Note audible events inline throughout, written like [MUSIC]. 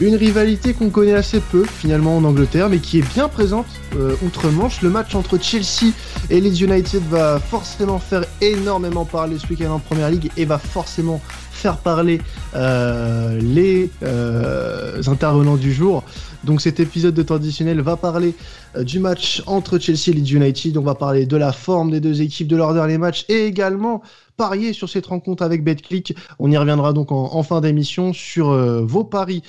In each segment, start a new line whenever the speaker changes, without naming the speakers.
Une rivalité qu'on connaît assez peu finalement en Angleterre, mais qui est bien présente euh, outre-Manche. Le match entre Chelsea et Leeds United va forcément faire énormément parler ce week-end en Première Ligue et va forcément faire parler euh, les euh, intervenants du jour. Donc cet épisode de traditionnel va parler du match entre Chelsea et Leeds United. On va parler de la forme des deux équipes, de leur dernier match et également parier sur cette rencontre avec BetClick. On y reviendra donc en, fin d'émission sur vos paris.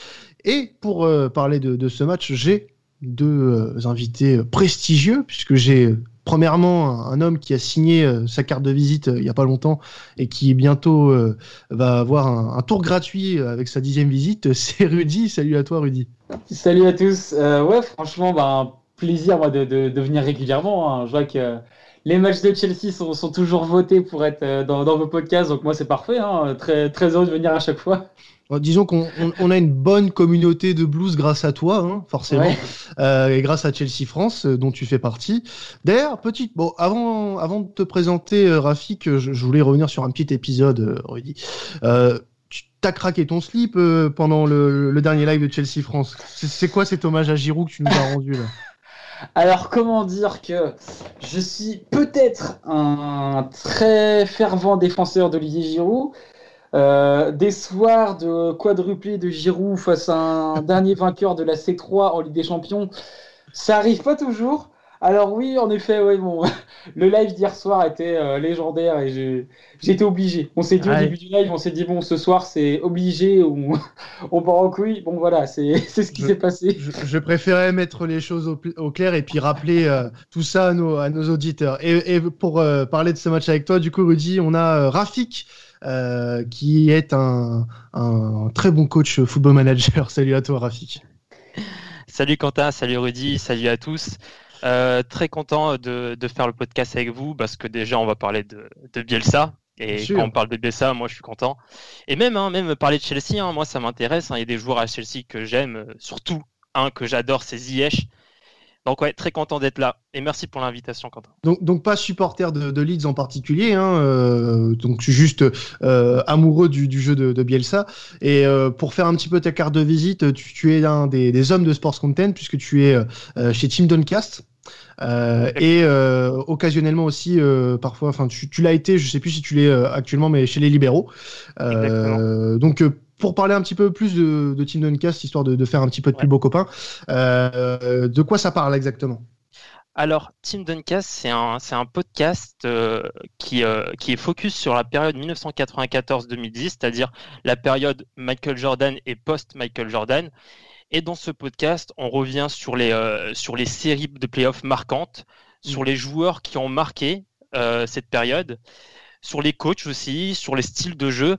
Et pour parler de, ce match, j'ai deux invités prestigieux puisque j'ai premièrement, un, homme qui a signé euh, sa carte de visite euh, il n'y a pas longtemps et qui bientôt euh, va avoir un, tour gratuit avec sa dixième visite, [LAUGHS] c'est Rudy. Salut à toi, Rudy.
Salut à tous. ouais, franchement, un plaisir moi, de, venir régulièrement. Hein. Je vois que les matchs de Chelsea sont, toujours votés pour être dans, vos podcasts, donc moi c'est parfait. Hein. Très, très heureux de venir à chaque fois
disons qu'on a une bonne communauté de blues grâce à toi, hein, forcément, euh, et grâce à Chelsea France, euh, dont tu fais partie. D'ailleurs, petite, bon, avant, avant de te présenter, euh, Rafik, je, voulais revenir sur un petit épisode, Rudy. tu as craqué ton slip pendant le, dernier live de Chelsea France. C'est quoi cet hommage à Giroud que tu nous as rendu là? [LAUGHS]
Alors, comment dire que je suis peut-être un très fervent défenseur d'Olivier Giroud, euh, des soirs de quadruplé de Giroud face à un [LAUGHS] dernier vainqueur de la C3 en Ligue des Champions, ça arrive pas toujours. Alors oui, en effet, ouais, bon, [LAUGHS] le live d'hier soir était euh, légendaire et j'étais obligé. On s'est dit au début du live, on s'est dit bon, ce soir c'est obligé, on, [LAUGHS] on part en couille. Bon voilà, c'est ce qui s'est passé.
Je, préférais mettre les choses au, clair et puis rappeler euh, tout ça à nos, à nos auditeurs. Et, et pour parler de ce match avec toi, du coup, Rudy, on a Rafik euh, qui est un, très bon coach football manager. [LAUGHS] Salut à toi, Rafik.
Salut Quentin, salut Rudy, salut à tous. Euh, très content de, faire le podcast avec vous parce que déjà on va parler de, Bielsa. Et quand on parle de Bielsa, moi je suis content. Et même, hein, même parler de Chelsea, hein, moi ça m'intéresse. Hein. Il y a des joueurs à Chelsea que j'aime, surtout un que j'adore, c'est Ziyech. Donc ouais, très content d'être là. Et merci pour l'invitation, Quentin.
Donc, donc pas supporter de, Leeds en particulier, hein, euh, donc juste euh, amoureux du, jeu de, Bielsa. Et euh, pour faire un petit peu ta carte de visite, tu, es un des, hommes de Sports Content puisque tu es chez Team Duncast. et occasionnellement aussi, parfois, enfin, tu, tu l'as été, je sais plus si tu l'es actuellement, mais chez les libéraux. donc pour parler un petit peu plus de, de Team Duncast, histoire de, faire un petit peu de plus beau copain, euh, de quoi ça parle exactement?
Alors, Team Duncast, c'est un, un, podcast euh, qui, euh, qui est focus sur la période 1994-2010, c'est-à-dire la période Michael Jordan et post-Michael Jordan. Et dans ce podcast, on revient sur les, sur les séries de playoffs marquantes, sur mm. les joueurs qui ont marqué cette période, sur les coachs aussi, sur les styles de jeu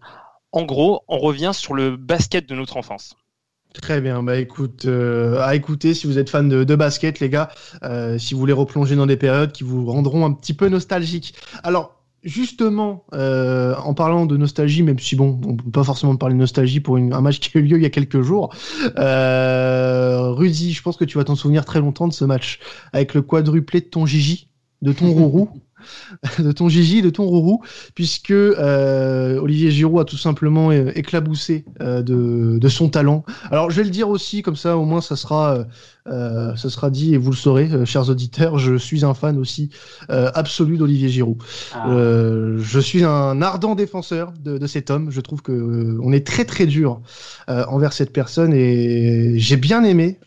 en gros, on revient sur le basket de notre enfance.
Très bien, bah écoute, euh, à écouter si vous êtes fan de, basket, les gars, euh, si vous voulez replonger dans des périodes qui vous rendront un petit peu nostalgiques. Alors, justement, euh, en parlant de nostalgie, même si bon, on peut pas forcément parler de nostalgie pour un match qui a eu lieu il y a quelques jours, Rudy, je pense que tu vas t'en souvenir très longtemps de ce match avec le quadruplé de ton Gigi, de ton Rourou. [LAUGHS] [LAUGHS] de ton Gigi, de ton Rourou, puisque euh, Olivier Giroud a tout simplement euh, éclaboussé euh, de, son talent. Alors je vais le dire aussi, comme ça au moins ça sera, ça sera dit et vous le saurez, chers auditeurs, je suis un fan aussi absolu d'Olivier Giroud. Ah. je suis un ardent défenseur de, cet homme. Je trouve que on est très très dur envers cette personne et j'ai bien aimé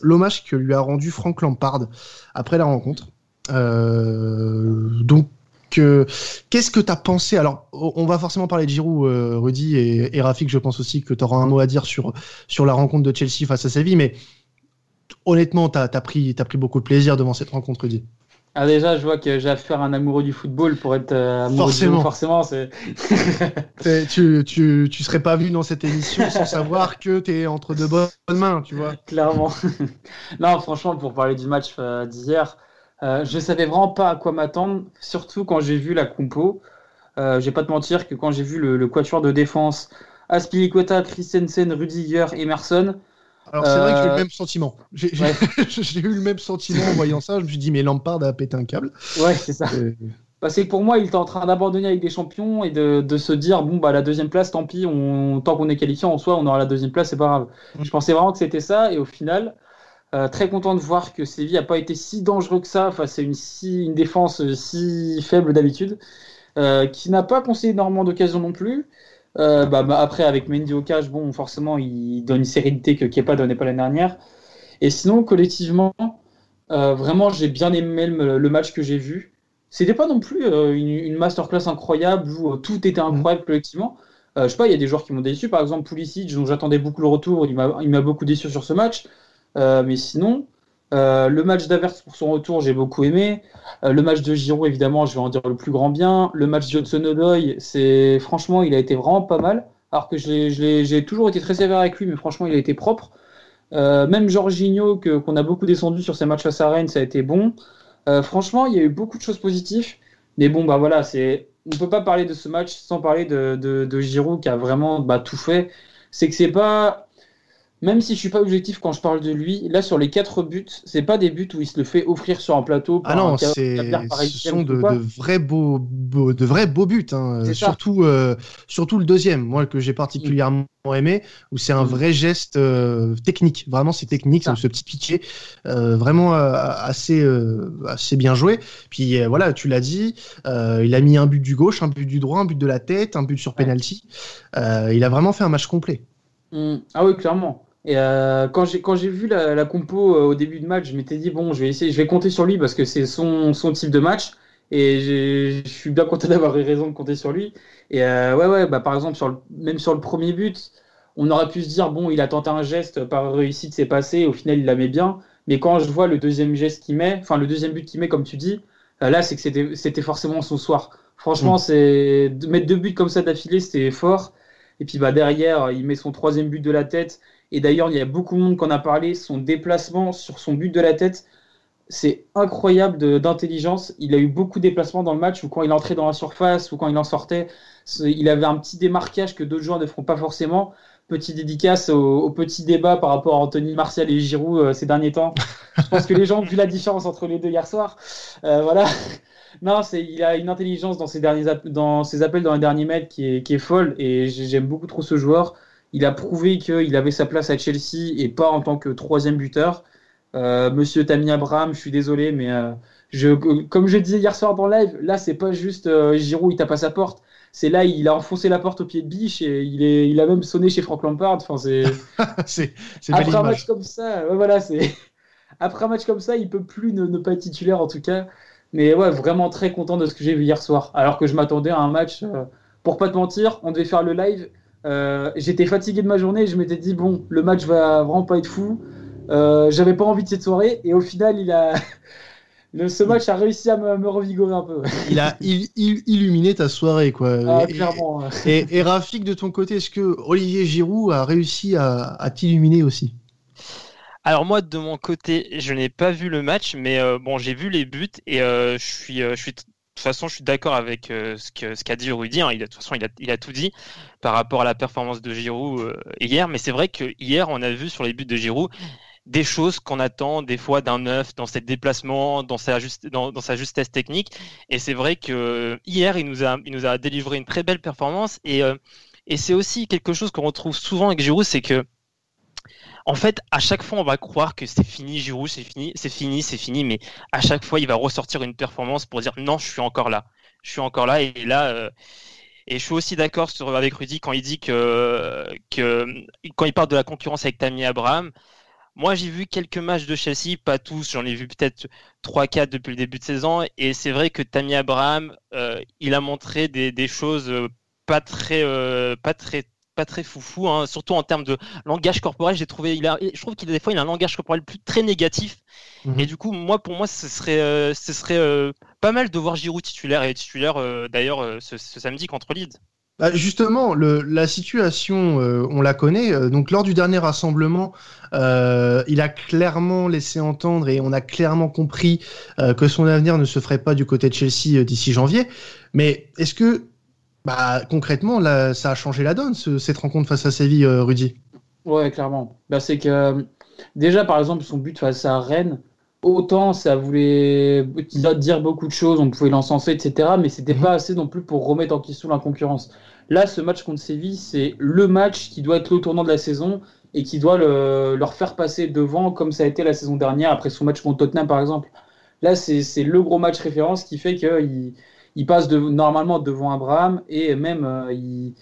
l'hommage que lui a rendu Frank Lampard après la rencontre. Euh, donc, euh, qu'est-ce que tu as pensé? Alors, on va forcément parler de Giroud, euh, Rudy et, Rafik. Je pense aussi que tu auras un mot à dire sur, sur la rencontre de Chelsea face à Séville. Mais honnêtement, tu as, pris, as pris beaucoup de plaisir devant cette rencontre, Rudy.
Ah déjà, je vois que j'ai affaire à un amoureux du football pour être amoureux forcément. forcément, [LAUGHS]
tu, tu, tu serais pas venu dans cette émission sans savoir que tu es entre de bonnes mains, tu vois.
Clairement. [LAUGHS] non, franchement, pour parler du match d'hier, euh, je savais vraiment pas à quoi m'attendre, surtout quand j'ai vu la compo. Euh, je vais pas te mentir que quand j'ai vu le, quatuor de défense, Aspilicueta, Christensen, Rudiger, Emerson.
Alors c'est vrai que j'ai eu le euh, même sentiment. [LAUGHS] J'ai eu le même sentiment en voyant ça. Je me suis dit mais Lampard a pété un câble.
Ouais, c'est ça. bah, c'est que pour moi, il était en train d'abandonner avec des champions et de, de, se dire bon, bah, la deuxième place, tant pis, on, tant qu'on est qualifié en soi, on aura la deuxième place, c'est pas grave. Mm. Je pensais vraiment que c'était ça, et au final, euh, très content de voir que Séville n'a pas été si dangereux que ça face à une, si, une défense si faible d'habitude, euh, qui n'a pas concédé énormément d'occasions non plus. Euh, bah, bah, après, avec Mendy au cage, bon, forcément, il donne une sérénité que Kepa donnait pas l'année dernière. Et sinon, collectivement, euh, vraiment, j'ai bien aimé le, match que j'ai vu. C'était pas non plus euh, une, une, masterclass incroyable où tout était incroyable collectivement. je sais pas, il y a des joueurs qui m'ont déçu. Par exemple, Pulisic, dont j'attendais beaucoup le retour, il m'a beaucoup déçu sur ce match. Mais sinon, euh, le match d'Avers pour son retour, j'ai beaucoup aimé. Euh, le match de Giroud, évidemment, je vais en dire le plus grand bien. Le match de Johnson c'est franchement, il a été vraiment pas mal. Alors que j'ai toujours été très sévère avec lui, mais franchement, il a été propre. Euh, même Jorginho, qu'on a beaucoup descendu sur ses matchs à Rennes, ça a été bon. franchement, il y a eu beaucoup de choses positives. Mais bon, bah voilà, c'est on peut pas parler de ce match sans parler de, de, Giroud qui a vraiment bah, tout fait. C'est que c'est pas même si je suis pas objectif quand je parle de lui, là sur les quatre buts, c'est pas des buts où il se le fait offrir sur un plateau.
ah non, c'est ce sont de, vrais beaux, de vrais beaux buts, hein. surtout euh, surtout le deuxième, moi que j'ai particulièrement aimé, où c'est un mm. vrai geste euh, technique. Vraiment, c'est technique, ce petit pitié, euh, vraiment assez assez bien joué. Puis voilà, tu l'as dit, il a mis un but du gauche, un but du droit, un but de la tête, un but sur penalty. il a vraiment fait un match complet.
Mm. Ah oui, clairement. Et euh, quand j'ai quand j'ai vu la, la compo euh, au début de match, je m'étais dit bon, je vais essayer, je vais compter sur lui parce que c'est son, son type de match et je suis bien content [LAUGHS] d'avoir eu raison de compter sur lui. Et euh, ouais ouais, bah par exemple sur le, même sur le premier but, on aurait pu se dire bon, il a tenté un geste par réussite, c'est passé, au final il la met bien. Mais quand je vois le deuxième geste qu'il met, enfin le deuxième but qu'il met comme tu dis, là c'est que c'était c'était forcément son soir. Franchement, mm. c'est mettre deux buts comme ça d'affilée, c'était fort. Et puis bah derrière, il met son troisième but de la tête et d'ailleurs, il y a beaucoup de monde qui en a parlé. Son déplacement sur son but de la tête, c'est incroyable d'intelligence. Il a eu beaucoup de déplacements dans le match, ou quand il entrait dans la surface, ou quand il en sortait. Il avait un petit démarquage que d'autres joueurs ne feront pas forcément. Petit dédicace au, petit débat par rapport à Anthony Martial et Giroud euh, ces derniers temps. Je pense que les gens ont vu la différence entre les deux hier soir. Euh, voilà. Non, il a une intelligence dans ses, derniers, dans ses appels dans les derniers mètres qui est, qui est folle et j'aime beaucoup trop ce joueur. Il a prouvé qu'il avait sa place à Chelsea et pas en tant que troisième buteur. Euh, Monsieur Tammy Abraham, je suis désolé, mais euh, je, comme je disais hier soir dans le live, là c'est pas juste euh, Giroud il tape à sa porte, c'est là il a enfoncé la porte au pied de biche et il, est, il a même sonné chez Frank Lampard. Enfin c'est, [LAUGHS]
c'est,
après un match comme ça, voilà c'est [LAUGHS] après un match comme ça il peut plus ne, ne, pas être titulaire en tout cas. Mais ouais vraiment très content de ce que j'ai vu hier soir, alors que je m'attendais à un match. pour pas te mentir, on devait faire le live euh, j'étais fatigué de ma journée et je m'étais dit, bon, le match va vraiment pas être fou. Euh, j'avais pas envie de cette soirée et au final, il a. [LAUGHS] Le, ce match a réussi à me, revigorer un peu.
il a illuminé ta soirée, quoi.
Ah, clairement.
Et, et, Rafik, de ton côté, est-ce que Olivier Giroud a réussi à, t'illuminer aussi?
Alors moi de mon côté, je n'ai pas vu le match, mais euh, bon j'ai vu les buts et je suis je suis toute façon, je suis d'accord avec euh, ce qu'a dit Rudy. Hein. Il a, de toute façon, il a, tout dit par rapport à la performance de Giroud euh, hier. Mais c'est vrai que hier, on a vu sur les buts de Giroud des choses qu'on attend des fois d'un neuf dans ses déplacements, dans sa, justesse technique. Et c'est vrai que hier, il nous a, délivré une très belle performance. Et, euh, et c'est aussi quelque chose qu'on retrouve souvent avec Giroud, c'est que en fait, à chaque fois, on va croire que c'est fini, Giroud, c'est fini, c'est fini, c'est fini, mais à chaque fois, il va ressortir une performance pour dire non, je suis encore là, je suis encore là, et là. Euh, et je suis aussi d'accord avec Rudy quand il dit que, quand il parle de la concurrence avec Tammy Abraham, moi, j'ai vu quelques matchs de Chelsea, pas tous, j'en ai vu peut-être 3-4 depuis le début de saison. Et c'est vrai que Tammy Abraham, euh, il a montré des, choses euh, pas très pas très foufou, hein, surtout en termes de langage corporel. J'ai trouvé, il a, je trouve qu'il a des fois il a un langage corporel plus très négatif. Mhm. Et du coup, moi, pour moi, ce serait, euh, ce serait euh, pas mal de voir Giroud titulaire et titulaire euh, d'ailleurs ce, samedi contre Leeds.
Bah, justement, le, la situation, on la connaît. donc, lors du dernier rassemblement, il a clairement laissé entendre et on a clairement compris que son avenir ne se ferait pas du côté de Chelsea d'ici janvier. Mais est-ce que bah, concrètement, là, ça a changé la donne, cette rencontre face à Séville, euh, Rudy.
Ouais, clairement. Bah, c'est que déjà, par exemple, son but face à Rennes, autant ça voulait dire beaucoup de choses, on pouvait l'encenser, etc. Mais c'était mhm. pas assez non plus pour remettre en question la concurrence. Là, ce match contre Séville, c'est le match qui doit être le tournant de la saison et qui doit leur faire passer devant comme ça a été la saison dernière après son match contre Tottenham par exemple. Là, c'est le gros match référence qui fait qu'il il passe normalement devant Abraham et même euh, il,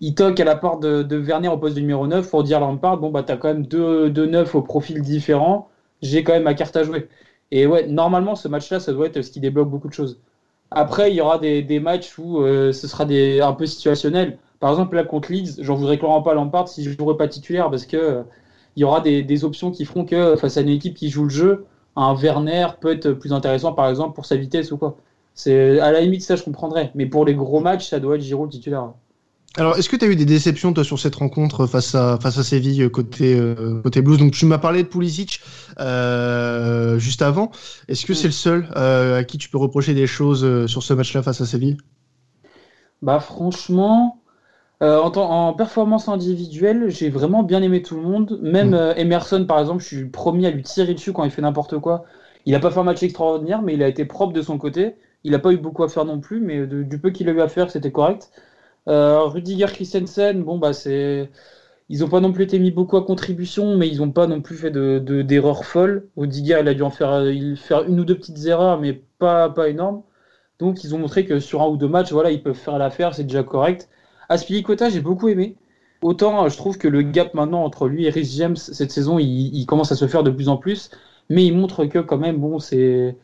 il, toque à la porte de, Werner au poste de numéro 9 pour dire à Lampard bon, bah, tu as quand même deux, deux neufs au profil différent, j'ai quand même ma carte à jouer. Et ouais, normalement, ce match-là, ça doit être ce qui débloque beaucoup de choses. Après, il y aura des, des matchs où euh, ce sera des, un peu situationnel. Par exemple, là, contre Leeds, j'en voudrais clairement pas Lampard si je jouerais pas titulaire parce que euh, il y aura des, des, options qui feront que face à une équipe qui joue le jeu, un Werner peut être plus intéressant, par exemple, pour sa vitesse ou quoi. C'est à la limite ça je comprendrais, mais pour les gros matchs, ça doit être Giroud titulaire.
Alors, est-ce que tu as eu des déceptions toi sur cette rencontre face à face à Séville côté euh, côté Blues? Donc tu m'as parlé de Pulisic euh, juste avant. Est-ce que mm. c'est le seul euh, à qui tu peux reprocher des choses sur ce match-là face à Séville?
Bah franchement, en, en, performance individuelle, j'ai vraiment bien aimé tout le monde. Même mm. Emerson par exemple, je suis le premier à lui tirer dessus quand il fait n'importe quoi. Il n'a pas fait un match extraordinaire, mais il a été propre de son côté. Il n'a pas eu beaucoup à faire non plus, mais du peu qu'il a eu à faire, c'était correct. Euh, Rudiger Christensen, bon, bah, c'est. Ils n'ont pas non plus été mis beaucoup à contribution, mais ils n'ont pas non plus fait d'erreurs de, folles. Rudiger, il a dû en faire, faire une ou deux petites erreurs, mais pas, pas énormes. Donc, ils ont montré que sur un ou deux matchs, voilà, ils peuvent faire l'affaire, c'est déjà correct. Aspilicueta, j'ai beaucoup aimé. Autant, je trouve que le gap maintenant entre lui et Rhys James cette saison, il, il, commence à se faire de plus en plus, mais il montre que quand même, bon, c'est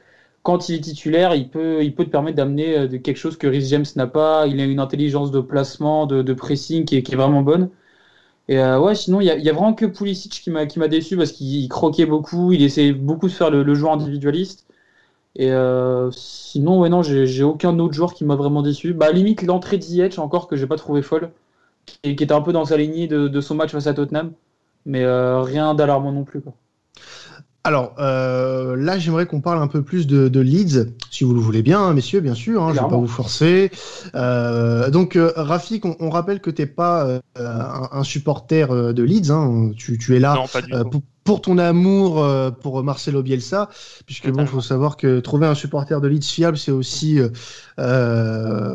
quand il est titulaire, il peut, te permettre d'amener euh, quelque chose que Rhys James n'a pas. Il a une intelligence de placement, de, pressing qui est, vraiment bonne. Et euh, ouais, sinon, il y, a, vraiment que Pulisic qui m'a, déçu parce qu'il croquait beaucoup, il essayait beaucoup de faire le, joueur individualiste. Et euh, sinon, ouais, non, j'ai, aucun autre joueur qui m'a vraiment déçu. Bah, limite, l'entrée de encore que j'ai pas trouvé folle, et qui était un peu dans sa lignée de, son match face à Tottenham. Mais rien d'alarmant non plus.
Alors euh, là, j'aimerais qu'on parle un peu plus de, Leeds, si vous le voulez bien, hein, messieurs, bien sûr. Hein, je ne vais pas vous forcer. Euh, donc, euh, Rafik, on, rappelle que tu n'es pas un, supporter de Leeds. Hein, tu, es là pour, ton amour pour Marcelo Bielsa, puisque bon, faut savoir que trouver un supporter de Leeds fiable, c'est aussi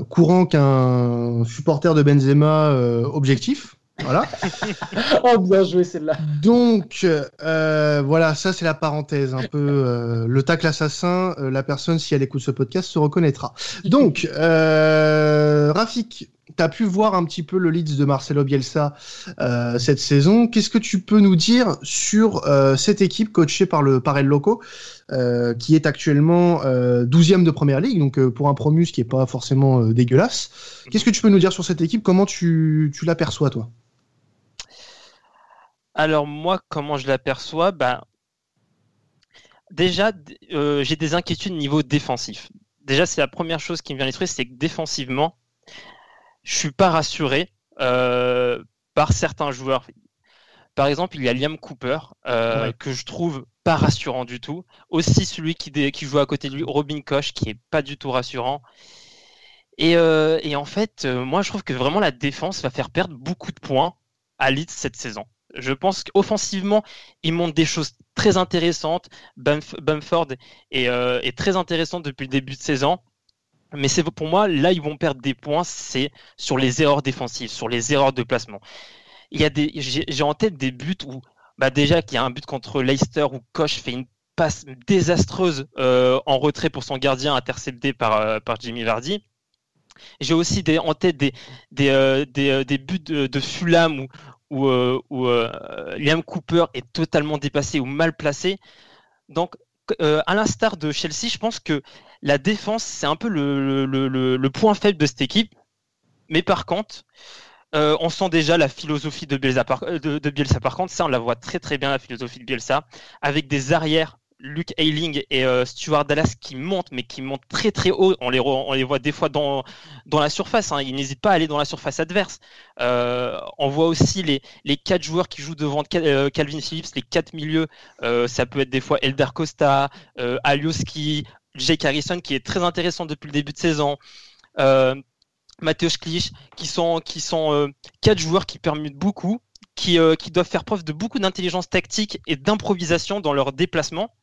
courant qu'un supporter de Benzema objectif. Voilà. [LAUGHS]
oh, bien joué celle-là.
Donc, euh, voilà, ça c'est la parenthèse, un peu euh, le tacle assassin. Euh, la personne, si elle écoute ce podcast, se reconnaîtra. Donc, Rafik, tu as pu voir un petit peu le Leeds de Marcelo Bielsa cette saison. Qu'est-ce que tu peux nous dire sur cette équipe coachée par le par El Loco qui est actuellement 12e de première ligue, donc pour un promus qui est pas forcément dégueulasse. Qu'est-ce que tu peux nous dire sur cette équipe? Comment tu, tu l'aperçois, toi?
Alors moi, comment je l'aperçois? Bah, Déjà, euh, j'ai des inquiétudes niveau défensif. Déjà, c'est la première chose qui me vient à l'esprit, c'est que défensivement, je suis pas rassuré euh, par certains joueurs. Par exemple, il y a Liam Cooper, euh, que je trouve pas rassurant du tout. Aussi celui qui, qui, joue à côté de lui, Robin Koch, qui est pas du tout rassurant. Et, et en fait, moi, je trouve que vraiment la défense va faire perdre beaucoup de points à Leeds cette saison. Je pense qu'offensivement, ils montrent des choses très intéressantes. Bamford euh, est, très intéressant depuis le début de saison. Mais c'est pour moi, là, ils vont perdre des points, c'est sur les erreurs défensives, sur les erreurs de placement. J'ai en tête des buts où, bah déjà, qu'il y a un but contre Leicester où Koch fait une passe désastreuse euh, en retrait pour son gardien intercepté par, euh, Jimmy Vardy. J'ai aussi en tête des, des, des, buts de, de Fulham où, où, euh, euh, Liam Cooper est totalement dépassé ou mal placé. Donc, euh, à l'instar de Chelsea, je pense que la défense, c'est un peu le, point faible de cette équipe. Mais par contre, on sent déjà la philosophie de Bielsa, de, de Bielsa. Par contre, ça, on la voit très très bien, la philosophie de Bielsa, avec des arrières Luke Ayling et euh, Stuart Dallas qui montent, mais qui montent très très haut. On les, voit des fois dans, la surface. Hein. Ils n'hésitent pas à aller dans la surface adverse. Euh, on voit aussi les, les quatre joueurs qui jouent devant euh, Calvin Phillips, les quatre milieux. ça peut être des fois Elder Costa, Alioski, Jake Harrison, qui est très intéressant depuis le début de saison. Mateusz Klich, qui sont, qui sont quatre joueurs qui permutent beaucoup qui, qui doivent faire preuve de beaucoup d'intelligence tactique et d'improvisation dans leurs déplacements.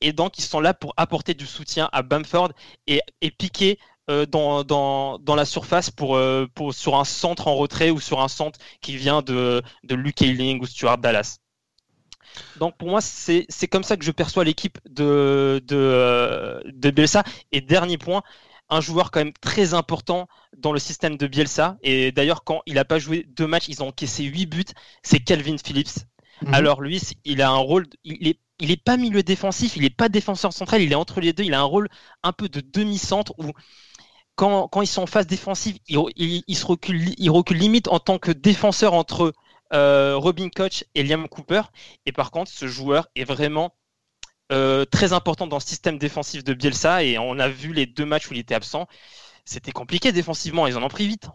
Et donc, ils sont là pour apporter du soutien à Bamford et, piquer dans, dans, dans, la surface pour, pour, sur un centre en retrait ou sur un centre qui vient de, de Luke Ayling ou Stuart Dallas. Donc pour moi, c'est comme ça que je perçois l'équipe de, de, de Bielsa. Et dernier point, un joueur quand même très important dans le système de Bielsa. Et d'ailleurs, quand il n'a pas joué deux matchs, ils ont encaissé huit buts. C'est Calvin Phillips. Mhm. Alors lui, il a un rôle, il est, il est pas milieu défensif, il est pas défenseur central, il est entre les deux. Il a un rôle un peu de demi-centre où quand, quand, ils sont en phase défensive, il, il, se recule, il recule limite en tant que défenseur entre euh, Robin Koch et Liam Cooper. Et par contre, ce joueur est vraiment euh, très important dans le système défensif de Bielsa. Et on a vu les deux matchs où il était absent. C'était compliqué défensivement. Ils en ont pris vite.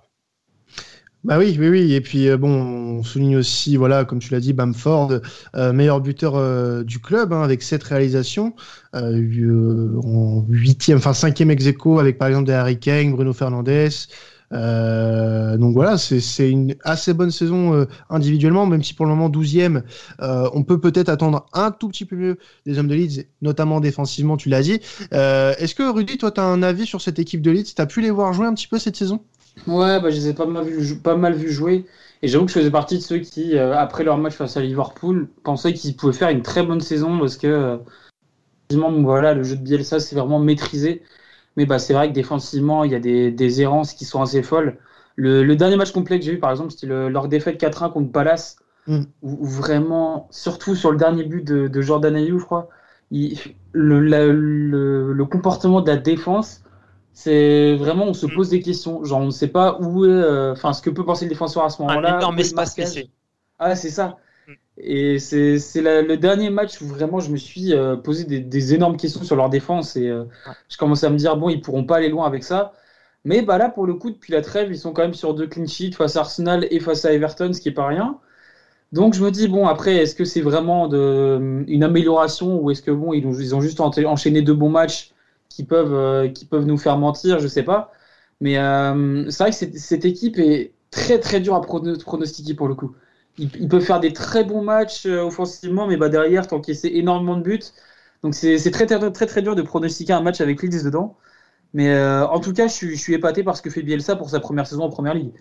Bah oui, oui, oui. Et puis euh, bon, on souligne aussi, voilà, comme tu l'as dit, Bamford, meilleur buteur du club hein, avec cette réalisation en huitième, enfin cinquième ex avec par exemple des Harry Kane, Bruno Fernandes. Euh, donc voilà, c'est une assez bonne saison euh, individuellement, même si pour le moment 12e, euh, on peut peut-être attendre un tout petit peu mieux des hommes de Leeds, notamment défensivement, tu l'as dit. Est-ce que Rudy, toi, tu as un avis sur cette équipe de Leeds? Tu as pu les voir jouer un petit peu cette saison?
Ouais, bah, je les ai pas mal vu, pas mal vu jouer. Et j'avoue que je faisais partie de ceux qui, après leur match face à Liverpool, pensaient qu'ils pouvaient faire une très bonne saison parce que, voilà, le jeu de Bielsa, c'est vraiment maîtrisé. Mais bah, c'est vrai que défensivement, il y a des, des errances qui sont assez folles. Le, le dernier match complet que j'ai vu, par exemple, c'était leur défaite 4-1 contre Palace, mm. où, vraiment, surtout sur le dernier but de, de Jordan Ayou, je crois, il, le, le, le, comportement de la défense, c'est vraiment, on se mm. pose des questions. Genre, on ne sait pas où est, euh, enfin, ce que peut penser le défenseur à ce moment-là.
Un énorme espace laissé.
Ah, c'est ça. Et c'est le dernier match où vraiment je me suis euh, posé des, énormes questions sur leur défense et euh, je commençais à me dire bon ils pourront pas aller loin avec ça. Mais bah là pour le coup depuis la trêve ils sont quand même sur deux clean sheets face à Arsenal et face à Everton ce qui est pas rien. Donc je me dis bon après est-ce que c'est vraiment de, une amélioration ou est-ce que bon ils ont, ils ont, juste enchaîné deux bons matchs qui peuvent euh, qui peuvent nous faire mentir? Je sais pas. Mais c'est vrai que cette équipe est très très dure à pronostiquer pour le coup il, peut faire des très bons matchs euh, offensivement, mais bah, derrière, t'encaisses énormément de buts. Donc c'est très, très, très, très dur de pronostiquer un match avec Leeds dedans. Mais euh, en tout cas, je suis, je suis, épaté par ce que fait Bielsa pour sa première saison en première ligue.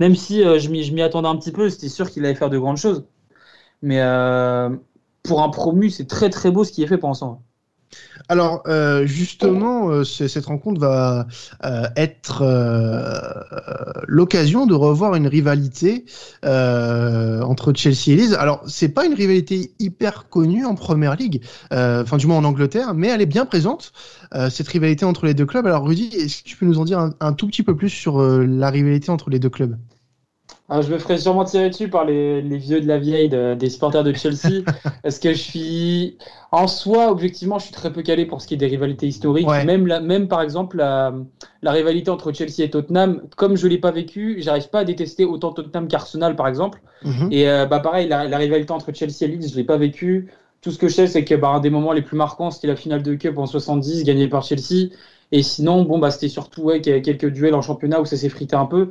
Même si euh, je m'y attendais un petit peu, c'était sûr qu'il allait faire de grandes choses. Mais pour un promu, c'est très très beau ce qui est fait pour l'instant.
Alors euh, justement, euh, cette rencontre va euh, être l'occasion de revoir une rivalité entre Chelsea et Leeds. Alors c'est pas une rivalité hyper connue en Première Ligue, enfin du moins en Angleterre, mais elle est bien présente cette rivalité entre les deux clubs. Alors Rudy, est-ce que tu peux nous en dire un tout petit peu plus sur la rivalité entre les deux clubs?
Ah, je me ferai sûrement tirer dessus par les, les vieux de la vieille des supporters de Chelsea. [LAUGHS] parce que je suis. En soi, objectivement, je suis très peu calé pour ce qui est des rivalités historiques. Même, la, même par exemple, la, la, rivalité entre Chelsea et Tottenham, comme je ne l'ai pas vécu, j'arrive pas à détester autant Tottenham qu'Arsenal, par exemple. Mhm. Et euh, bah, pareil, la, la, rivalité entre Chelsea et Leeds, je ne l'ai pas vécu. Tout ce que je sais, c'est que bah, un des moments les plus marquants, c'était la finale de Cup en 70, gagnée par Chelsea. Et sinon, bon, bah, c'était surtout ouais, quelques duels en championnat où ça s'est frité un peu.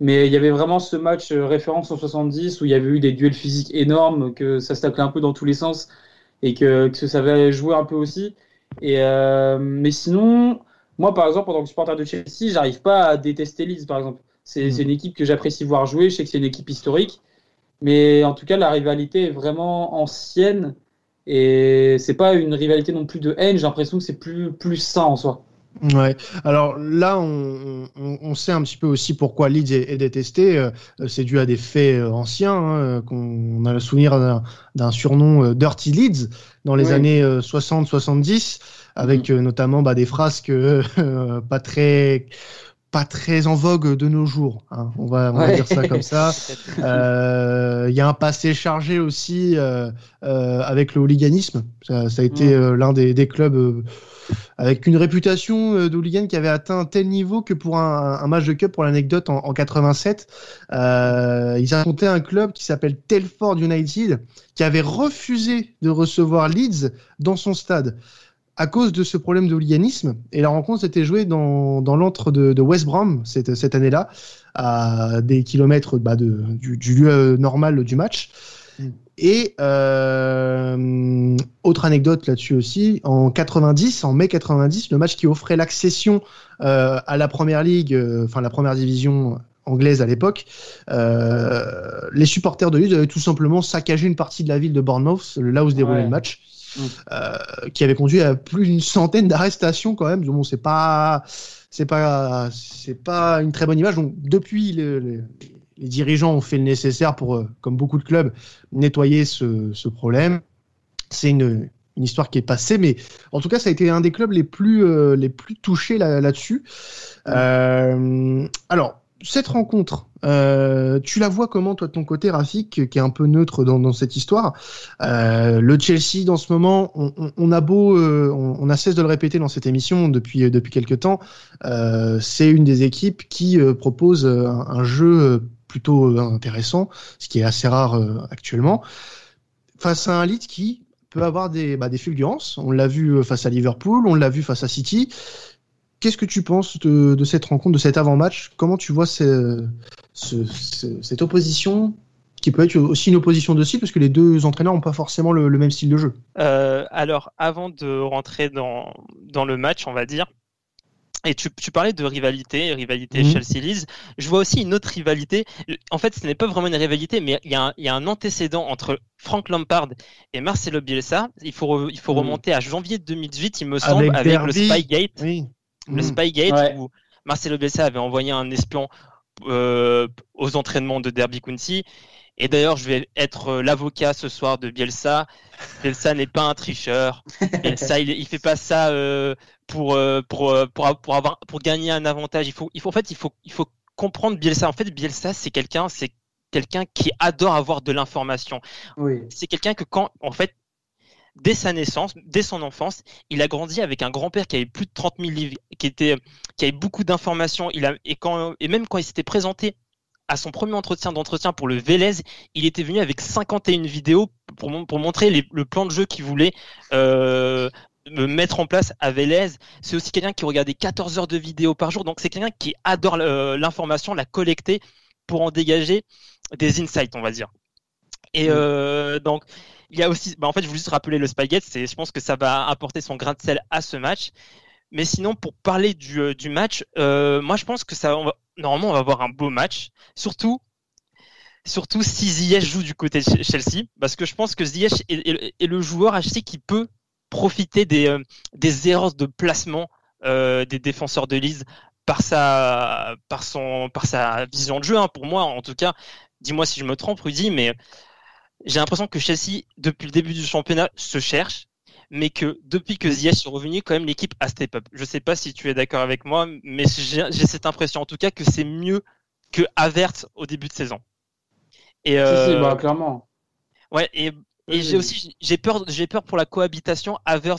Mais il y avait vraiment ce match euh, référence en 70 où il y avait eu des duels physiques énormes, que ça se un peu dans tous les sens et que, que ça avait joué un peu aussi. Et euh, mais sinon, moi par exemple, en tant que supporter de Chelsea, j'arrive pas à détester Leeds par exemple. C'est mm. une équipe que j'apprécie voir jouer. Je sais que c'est une équipe historique, mais en tout cas, la rivalité est vraiment ancienne et c'est pas une rivalité non plus de haine. J'ai l'impression que c'est plus plus sain en soi.
Ouais. Alors là, on, on, on, sait un petit peu aussi pourquoi Leeds est, détesté. Euh, c'est dû à des faits euh, anciens. Hein, qu'on a le souvenir d'un surnom euh, Dirty Leeds dans les années 60-70, avec mm. notamment bah, des frasques [LAUGHS] pas très pas très en vogue de nos jours. Hein. On va, on va dire ça comme ça. [LAUGHS] Il y a un passé chargé aussi avec le hooliganisme. Ça, ça a été mm. l'un des, des clubs avec une réputation euh, d'hooligan qui avait atteint un tel niveau que pour un, match de cup, pour l'anecdote, en, 87, euh, ils affrontaient un club qui s'appelle Telford United, qui avait refusé de recevoir Leeds dans son stade. À cause de ce problème de hooliganisme. Et la rencontre s'était jouée dans, dans l'antre de, West Brom cette, cette année-là, à des kilomètres bah, de, du, lieu normal du match. Mm. Et euh, autre anecdote là-dessus aussi, en 90, en mai 90, le match qui offrait l'accession euh, à la première ligue, euh, enfin la première division anglaise à l'époque, les supporters de Leeds avaient tout simplement saccagé une partie de la ville de Bournemouth, là où se déroulait le match. Mm. qui avait conduit à plus d'une centaine d'arrestations quand même. Bon, c'est pas, c'est pas, c'est pas une très bonne image. Donc depuis le, les dirigeants ont fait le nécessaire pour, euh, comme beaucoup de clubs, nettoyer ce, problème. C'est une, histoire qui est passée, mais en tout cas, ça a été un des clubs les plus, euh, les plus touchés là-dessus. Euh, alors, cette rencontre, tu la vois comment, toi, de ton côté, Rafik, qui est un peu neutre dans, cette histoire Le Chelsea, dans ce moment, on, a beau, on, a cesse de le répéter dans cette émission depuis, depuis quelques temps, c'est une des équipes qui propose un jeu plutôt euh, intéressant, ce qui est assez rare euh, actuellement, face à un lead qui peut avoir des, bah, des fulgurances. On l'a vu euh, face à Liverpool, on l'a vu face à City. Qu'est-ce que tu penses de, cette rencontre, de cet avant-match? Comment tu vois cette opposition qui peut être aussi une opposition de style parce que les deux entraîneurs n'ont pas forcément le, même style de jeu?
alors, avant de rentrer dans, dans le match, on va dire, et tu, parlais de rivalité, rivalité mhm. Chelsea-Leeds. Je vois aussi une autre rivalité. En fait, ce n'est pas vraiment une rivalité, mais il y, a un, antécédent entre Frank Lampard et Marcelo Bielsa. Il faut, il faut mhm. remonter à janvier 2018, il me semble, avec, le Spygate. Le mhm. Spygate, où Marcelo Bielsa avait envoyé un espion euh, aux entraînements de Derby County. Et d'ailleurs, je vais être euh, l'avocat ce soir de Bielsa. Bielsa n'est pas un tricheur. Bielsa, il, il fait pas ça euh, pour, pour, pour, pour, avoir, pour gagner un avantage. Il faut, il faut, en fait, il faut, il faut comprendre Bielsa. En fait, Bielsa, c'est quelqu'un, c'est quelqu'un qui adore avoir de l'information. Oui. C'est quelqu'un que quand, en fait, dès sa naissance, dès son enfance, il a grandi avec un grand-père qui avait plus de 30 000 livres, qui était, qui avait beaucoup d'informations. Il a, et quand, et même quand il s'était présenté à son premier entretien d'entretien pour le Vélez, il était venu avec 51 vidéos pour, pour montrer le plan de jeu qu'il voulait euh, mettre en place à Vélez. C'est aussi quelqu'un qui regardait 14 heures de vidéos par jour, donc c'est quelqu'un qui adore euh, l'information, la collecter pour en dégager des insights, on va dire. Et euh, donc, il y a aussi, bah en fait, je voulais juste rappeler le Spaghetti, c'est, je pense que ça va apporter son grain de sel à ce match. Mais sinon, pour parler du, euh, match, euh, moi je pense que ça, va, normalement, on va avoir un beau match. Surtout, surtout si Ziyech joue du côté de Chelsea, parce que je pense que Ziyech est, le joueur Chelsea qui peut profiter des, euh, erreurs de placement des défenseurs de Lise par sa, par son, par sa vision de jeu. Hein. Pour moi, en tout cas, dis-moi si je me trompe, Rudy, mais j'ai l'impression que Chelsea, depuis le début du championnat, se cherche mais que depuis que Ziyech est revenu, quand même, l'équipe a step up. Je sais pas si tu es d'accord avec moi, mais j'ai cette impression, en tout cas, que c'est mieux que Avert au début de saison.
Et euh... bah, clairement.
Ouais, et, et j'ai aussi j'ai peur, j'ai peur pour la cohabitation Avert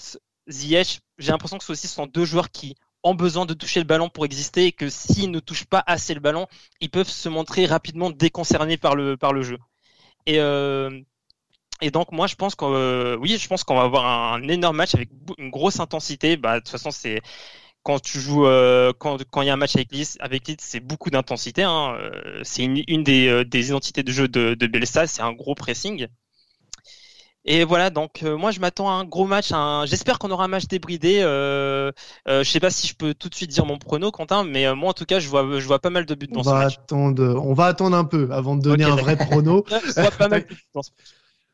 Ziyech. J'ai l'impression que ce aussi sont deux joueurs qui ont besoin de toucher le ballon pour exister et que s'ils ne touchent pas assez le ballon, ils peuvent se montrer rapidement déconcernés par le par le jeu. Et euh, et donc moi je pense qu'on euh, oui je pense qu'on va avoir un, énorme match avec une grosse intensité. Bah de toute façon c'est quand tu joues euh, quand il y a un match avec Leeds avec c'est beaucoup d'intensité. Hein. Euh, c'est une, des, identités de jeu de, de Belsa, c'est un gros pressing. Et voilà, donc moi je m'attends à un gros match. Un... J'espère qu'on aura un match débridé. Euh, euh, je sais pas si je peux tout de suite dire mon prono, Quentin, mais moi en tout cas je vois, je vois pas mal de buts dans
ce
match.
Attendre, on va attendre un peu avant de donner un vrai prono. [LAUGHS] je vois pas mal de buts dans ce match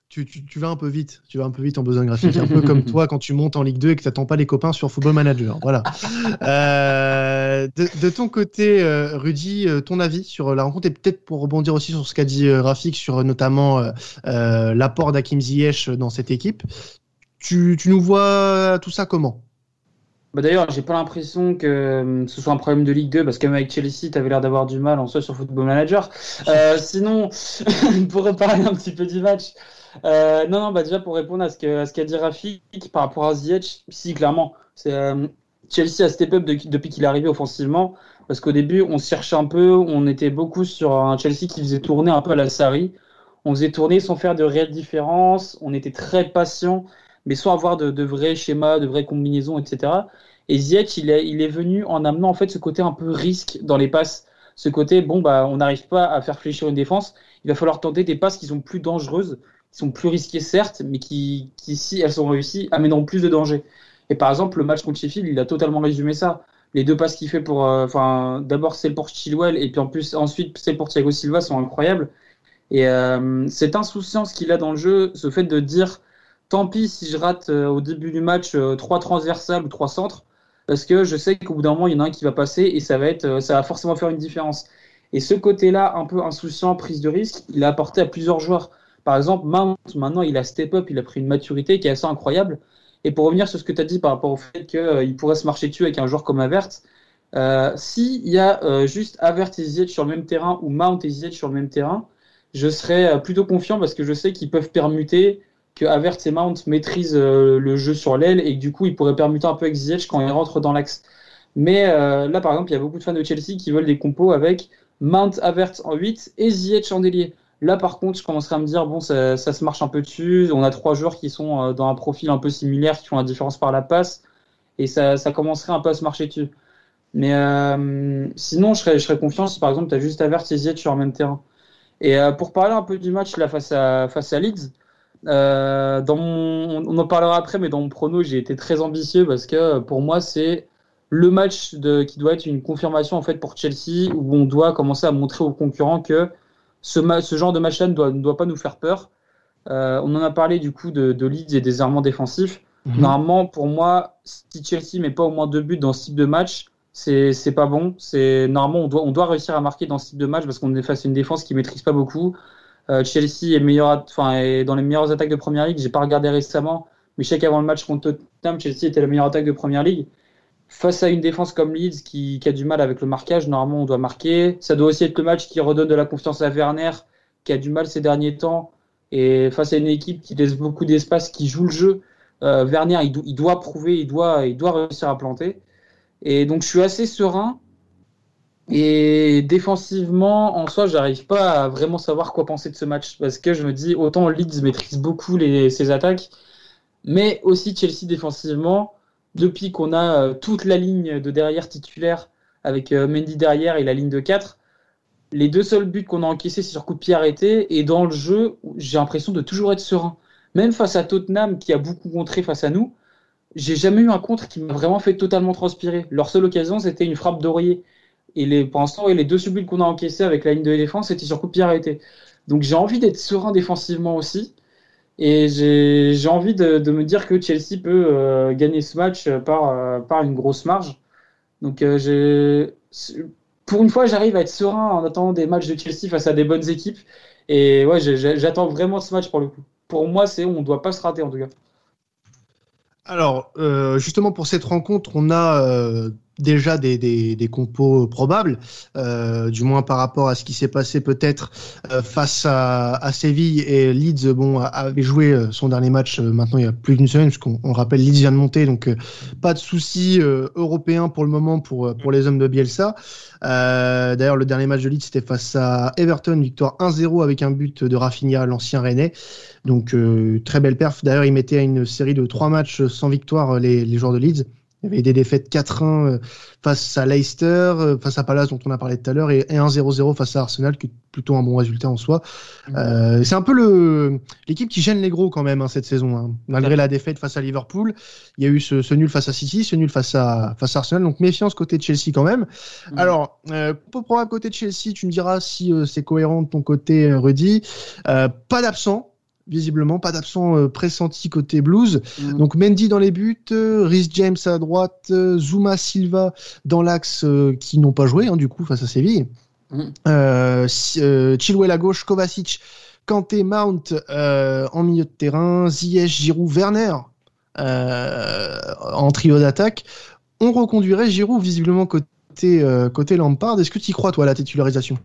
tu, vas un peu vite. Tu vas un peu vite en besoin graphique. Un peu comme [LAUGHS] toi quand tu montes en Ligue 2 et que tu n'attends pas les copains sur Football Manager. Voilà. Euh, de, ton côté, euh, Rudy, euh, ton avis sur la rencontre et peut-être pour rebondir aussi sur ce qu'a dit Rafik sur notamment l'apport d'Akim Ziyech dans cette équipe. Tu, nous vois tout ça comment?
Bah D'ailleurs, j'ai pas l'impression que ce soit un problème de Ligue 2 parce qu'avec Chelsea, tu avais l'air d'avoir du mal en soi sur Football Manager. [LAUGHS] sinon, [LAUGHS] pour reparler un petit peu du match, euh, non, non, bah déjà pour répondre à ce qu'a dit Rafik par rapport à Ziyech, si clairement, euh, Chelsea a step up depuis qu'il est arrivé offensivement, parce qu'au début on cherchait un peu, on était beaucoup sur un Chelsea qui faisait tourner un peu à la Sarri, on faisait tourner sans faire de réelle différence, on était très patient mais sans avoir de, vrais schémas, de vraies combinaisons, etc. Et Ziyech, il est, il est venu en amenant en fait ce côté un peu risque dans les passes, ce côté bon bah on n'arrive pas à faire fléchir une défense, il va falloir tenter des passes qui sont plus dangereuses, qui sont plus risquées certes, mais qui, qui si elles sont réussies, amèneront plus de danger. Et par exemple, le match contre Sheffield, il a totalement résumé ça. Les deux passes qu'il fait pour, euh, enfin, d'abord celle pour Chilwell et puis en plus ensuite celle pour Thiago Silva sont incroyables. Et euh, cette insouciance qu'il a dans le jeu, ce fait de dire tant pis si je rate euh, au début du match trois transversales ou trois centres, parce que je sais qu'au bout d'un moment il y en a un qui va passer et ça va être, ça va forcément faire une différence. Et ce côté-là, un peu insouciant, prise de risque, il a apporté à plusieurs joueurs. Par exemple, Mount, maintenant, il a step up, il a pris une maturité qui est assez incroyable. Et pour revenir sur ce que tu as dit par rapport au fait qu'il euh, pourrait se marcher dessus avec un joueur comme Avert, euh, s'il y a euh, juste Avert et Ziyech sur le même terrain ou Mount et Ziyech sur le même terrain, je serais plutôt confiant parce que je sais qu'ils peuvent permuter, que Avert et Mount maîtrisent le jeu sur l'aile et que du coup ils pourraient permuter un peu avec Ziyech quand ils rentrent dans l'axe. Mais là par exemple, il y a beaucoup de fans de Chelsea qui veulent des compos avec Mount Avert en 8 et Ziyech en délié. Là, par contre, je commencerai à me dire, bon, ça, se marche un peu dessus. On a trois joueurs qui sont euh, dans un profil un peu similaire, qui font la différence par la passe. Et ça, commencerait un peu à se marcher dessus. Mais euh, sinon, je serais, je serais confiant si, par exemple, tu as juste Avert et Ziyech sur le même terrain. Et euh, pour parler un peu du match là face à, face à Leeds, dans on en parlera après, mais dans mon prono, j'ai été très ambitieux parce que pour moi, c'est le match de, qui doit être une confirmation en fait pour Chelsea où on doit commencer à montrer aux concurrents que ce, genre de match-là ne doit, pas nous faire peur. Euh, on en a parlé du coup de, de Leeds et des errements défensifs. Mhm. Normalement, pour moi, si Chelsea met pas au moins deux buts dans ce type de match, c'est c'est pas bon. C'est normalement on doit on doit réussir à marquer dans ce type de match parce qu'on est face à une défense qui maîtrise pas beaucoup. Euh, Chelsea est meilleur, enfin est dans les meilleures attaques de Première Ligue. J'ai pas regardé récemment, mais je sais qu'avant le match contre Tottenham, Chelsea était la meilleure attaque de Première Ligue face à une défense comme Leeds qui, a du mal avec le marquage, normalement on doit marquer. Ça doit aussi être le match qui redonne de la confiance à Werner, qui a du mal ces derniers temps. Et face à une équipe qui laisse beaucoup d'espace, qui joue le jeu, euh, Werner il, doit prouver, il doit, il doit réussir à planter. Et donc je suis assez serein. Et défensivement, en soi, j'arrive pas à vraiment savoir quoi penser de ce match parce que je me dis autant Leeds maîtrise beaucoup ses attaques, mais aussi Chelsea défensivement depuis qu'on a euh, toute la ligne de derrière titulaire avec euh, Mendy derrière et la ligne de 4, les deux seuls buts qu'on a encaissés, c'est sur coup de pied arrêté. Et dans le jeu, j'ai l'impression de toujours être serein. Même face à Tottenham, qui a beaucoup contré face à nous, j'ai jamais eu un contre qui m'a vraiment fait totalement transpirer. Leur seule occasion, c'était une frappe d'Aurier. Et les, pour l'instant, les deux buts qu'on a encaissés avec la ligne de défense, c'était sur coup de pied. Donc j'ai envie d'être serein défensivement aussi. Et j'ai envie de, de, me dire que Chelsea peut euh, gagner ce match par, euh, par une grosse marge. Donc euh, pour une fois, j'arrive à être serein en attendant des matchs de Chelsea face à des bonnes équipes. Et ouais, j'attends vraiment ce match pour le coup. Pour moi, c'est on ne doit pas se rater en tout cas.
Alors, justement pour cette rencontre, on a déjà des, des, compos probables, euh, du moins par rapport à ce qui s'est passé peut-être euh, face à, Séville et Leeds. Bon, avait joué euh, son dernier match maintenant il y a plus d'une semaine, puisqu'on on rappelle Leeds vient de monter, donc pas de soucis européens pour le moment pour pour les hommes de Bielsa. D'ailleurs, le dernier match de Leeds c'était face à Everton, victoire 1-0 avec un but de Rafinha, l'ancien Rennais. Donc très belle perf. D'ailleurs, il mettait à une série de trois matchs sans victoire les, les joueurs de Leeds. Il y avait des défaites 4-1 euh, face à Leicester, euh, face à Palace dont on a parlé tout à l'heure, et 1-0-0 face à Arsenal, qui est plutôt un bon résultat en soi. Mmh. Euh, c'est un peu le l'équipe qui gêne les gros quand même hein, cette saison. Hein. Malgré la défaite face à Liverpool, il y a eu ce, ce, nul face à City, ce nul face à face à Arsenal. Donc méfiance côté de Chelsea quand même. Mmh. Alors, euh, pour probable côté de Chelsea, tu me diras si c'est cohérent de ton côté, Rudy. pas d'absent visiblement pas d'absent euh, pressenti côté Blues. Mm. Donc Mendy dans les buts, euh, Rhys James à droite, euh, Zuma Silva dans l'axe qui n'ont pas joué hein, du coup face à Séville. Mm. Chilwell à gauche, Kovacic, Kanté, Mount en milieu de terrain, Ziyech, Giroud, Werner en trio d'attaque. On reconduirait Giroud visiblement côté côté Lampard. Est-ce que tu y crois toi à la titularisation?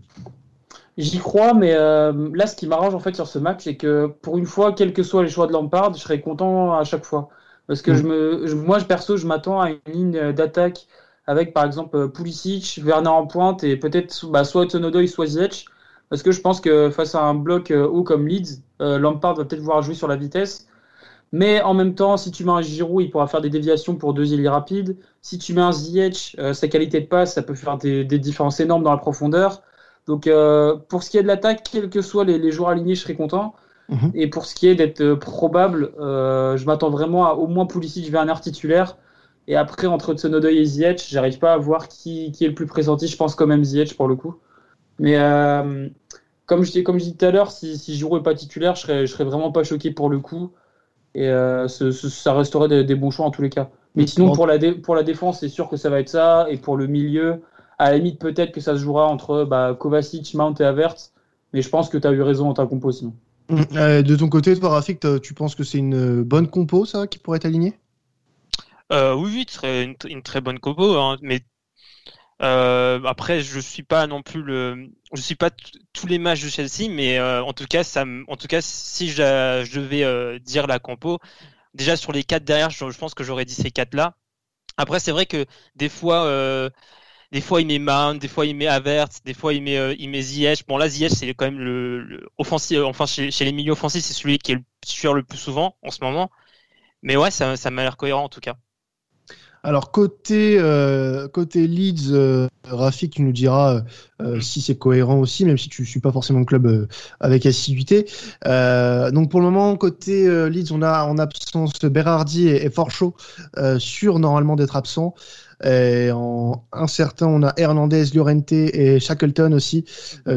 J'y crois, mais euh, là, ce qui m'arrange en fait sur ce match, c'est que pour une fois, quels que soient les choix de Lampard, je serai content à chaque fois. Parce que mm. je me, moi, perso, je m'attends à une ligne d'attaque avec par exemple Pulisic, Werner en pointe et peut-être bah, soit Tsonodoy, soit Ziyech. Parce que je pense que face à un bloc euh, haut comme Leeds, euh, Lampard va peut-être vouloir jouer sur la vitesse. Mais en même temps, si tu mets un Giroud, il pourra faire des déviations pour deux ailiers rapides. Si tu mets un Ziyech, euh, sa qualité de passe, ça peut faire des, différences énormes dans la profondeur. Donc, euh, pour ce qui est de l'attaque, quels que soient les, joueurs alignés, je serais content. Mhm. Et pour ce qui est d'être euh, probable, je m'attends vraiment à au moins Pulisic Werner titulaire. Et après, entre Tsunoda et Ziyech, j'arrive pas à voir qui, qui, est le plus pressenti. Je pense quand même Ziyech pour le coup. Mais comme je, comme je dis tout à l'heure, si, si Giroud n'est pas titulaire, je serais, je serais vraiment pas choqué pour le coup. Et euh, ça resterait des, bons choix en tous les cas. Mais sinon, pour la, pour la défense, c'est sûr que ça va être ça. Et pour le milieu, à la limite, peut-être que ça se jouera entre bah, Kovacic, Mount et Havertz. Mais je pense que tu as eu raison en ta compo sinon.
Mm. Euh, de ton côté, toi, Rafik, tu penses que c'est une bonne compo, ça, qui pourrait être alignée
euh, Oui, oui, ce serait une, très bonne compo. Hein, mais euh, après, je suis pas non plus le, je suis pas tous les matchs de Chelsea, mais euh, en tout cas, ça, en tout cas, si je, je devais euh, dire la compo, déjà sur les quatre derrière, je, pense que j'aurais dit ces quatre là. Après, c'est vrai que des fois, euh, des fois il met Mount, des fois il met Havertz, des fois il met il met Ziyech. Bon là, Ziyech c'est quand même le, offensif, enfin chez, chez, les milieux offensifs, c'est celui qui est le sur le plus souvent en ce moment. Mais ouais, ça, ça m'a l'air cohérent en tout cas.
Alors côté euh, côté Leeds, euh, Rafik tu nous dira euh, mm. si c'est cohérent aussi, même si tu suis pas forcément le club avec assiduité. donc pour le moment côté Leeds, on a en absence Berardi et, et Forcho sûr normalement d'être absents. Et en incertain, on a Hernandez, Llorente et Shackleton aussi,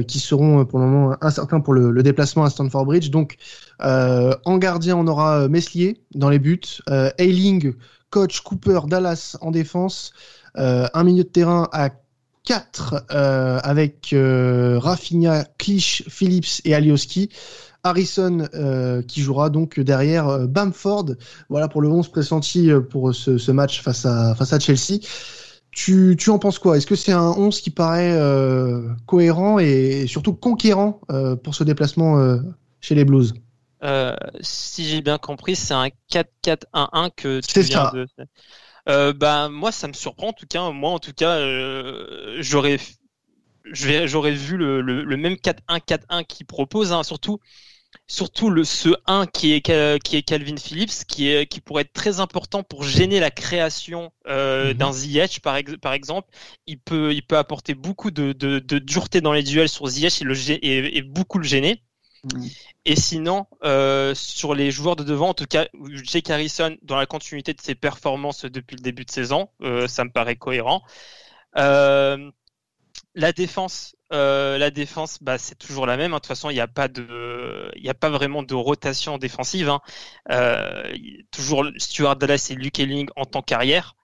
qui seront pour le moment incertains pour le, déplacement à Stamford Bridge. Donc, en gardien, on aura Meslier dans les buts, Ailing coach Cooper Dallas en défense, euh, un milieu de terrain à 4 euh, avec euh, Rafinha, Clich, Phillips et Alioski. Harrison qui jouera donc derrière Bamford. Voilà pour le 11 pressenti pour ce, match face à, face à Chelsea. Tu, tu en penses quoi? Est-ce que c'est un 11 qui paraît cohérent et surtout conquérant pour ce déplacement chez les Blues?
Euh, si j'ai bien compris, c'est un 4-4-1-1 que tu viens de. Euh, bah moi, ça me surprend en tout cas. Moi, en tout cas, euh, j'aurais j'aurais vu le, le, même 4-1-4-1 qui propose, hein, surtout surtout le ce 1 qui est qui est Calvin Phillips qui est qui pourrait être très important pour gêner la création euh, mhm. d'un Ziyech par, par exemple il peut il peut apporter beaucoup de, de, de dureté dans les duels sur Ziyech et, le, et, et beaucoup le gêner mhm. Et sinon, euh, sur les joueurs de devant, en tout cas, Jake Harrison, dans la continuité de ses performances depuis le début de saison, euh, ça me paraît cohérent. Euh, la défense, euh, la défense, bah, c'est toujours la même. Hein. De toute façon, il n'y a pas de, il a pas vraiment de rotation défensive. Hein. Euh, toujours Stuart Dallas et Luke Elling en tant qu'arrière.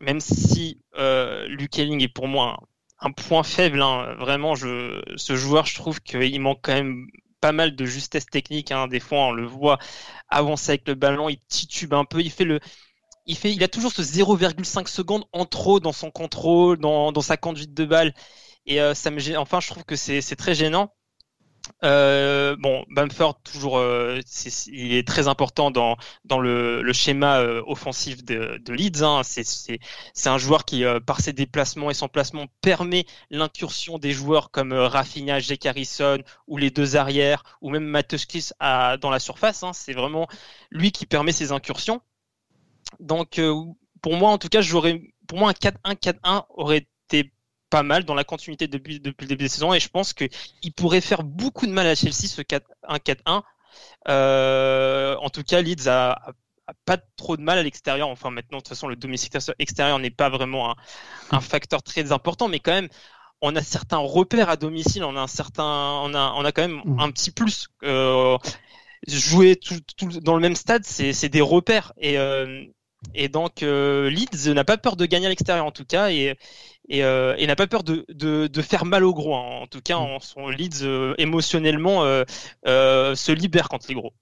Même si euh, Luke Elling est pour moi un, point faible, hein. vraiment, je, ce joueur, je trouve qu'il manque quand même pas mal de justesse technique. Hein. Des fois, on le voit avancer avec le ballon, il titube un peu, il fait le, il fait, il a toujours ce 0,5 secondes en trop dans son contrôle, dans, dans sa conduite de balle. Et euh, ça me, enfin, je trouve que c'est très gênant. Euh, bon, Bamford toujours, euh, il est très important dans dans le, le schéma euh, offensif de, de Leeds. Hein. C'est un joueur qui, euh, par ses déplacements et son placement, permet l'incursion des joueurs comme Rafinha, Jake Harrison ou les deux arrières ou même Mateuskis à dans la surface. Hein. C'est vraiment lui qui permet ces incursions. Donc, pour moi, en tout cas, j'aurais, pour moi, un 4-1-4-1 aurait été pas mal dans la continuité depuis, depuis le début de la saison et je pense qu'il pourrait faire beaucoup de mal à Chelsea ce 4-1-4-1. Euh, en tout cas, Leeds a, pas trop de mal à l'extérieur. Enfin, maintenant, de toute façon, le domicile extérieur n'est pas vraiment un, facteur très important, mais quand même, on a certains repères à domicile. On a un certain, on a, on a quand même mmh. un petit plus. Euh, jouer tout, dans le même stade, c'est des repères et euh, et donc euh, Leeds n'a pas peur de gagner à l'extérieur en tout cas et, euh, n'a pas peur de, de, faire mal au gros. Hein. En tout cas, en, son Leeds euh, émotionnellement se libère contre les gros.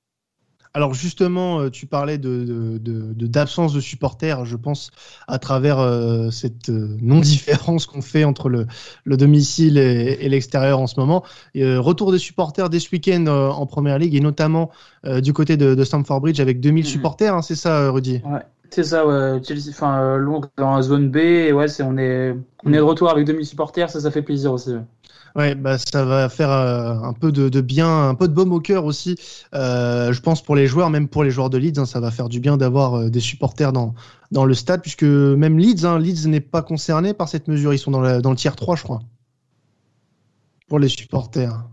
Alors justement, tu parlais de, d'absence de, de, supporters, je pense, à travers cette non-différence qu'on fait entre le, le domicile et, et l'extérieur en ce moment. retour des supporters dès ce week-end en Première Ligue et notamment du côté de, Stamford Bridge avec 2000 mmh. supporters, hein, c'est ça Rudy?
Ouais. C'est ça, ouais. Chelsea, enfin, euh, dans la zone B, et ouais, c'est, on est, on est de retour avec demi supporters, ça, ça fait plaisir aussi.
Ouais, bah ça va faire euh, un peu de, bien, un peu de baume au cœur aussi. Euh, je pense pour les joueurs, même pour les joueurs de Leeds, hein, ça va faire du bien d'avoir euh, des supporters dans, dans le stade, puisque même Leeds, hein, Leeds n'est pas concerné par cette mesure. Ils sont dans, dans le tiers 3, je crois, pour les supporters.